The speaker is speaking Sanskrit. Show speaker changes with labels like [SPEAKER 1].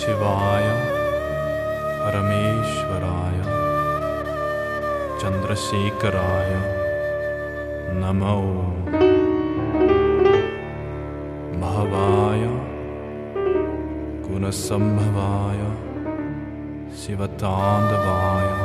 [SPEAKER 1] शिवाय परमेश्वराय चन्द्रशेखराय नमो। भवाय गुणसम्भवाय शिवताण्डवाय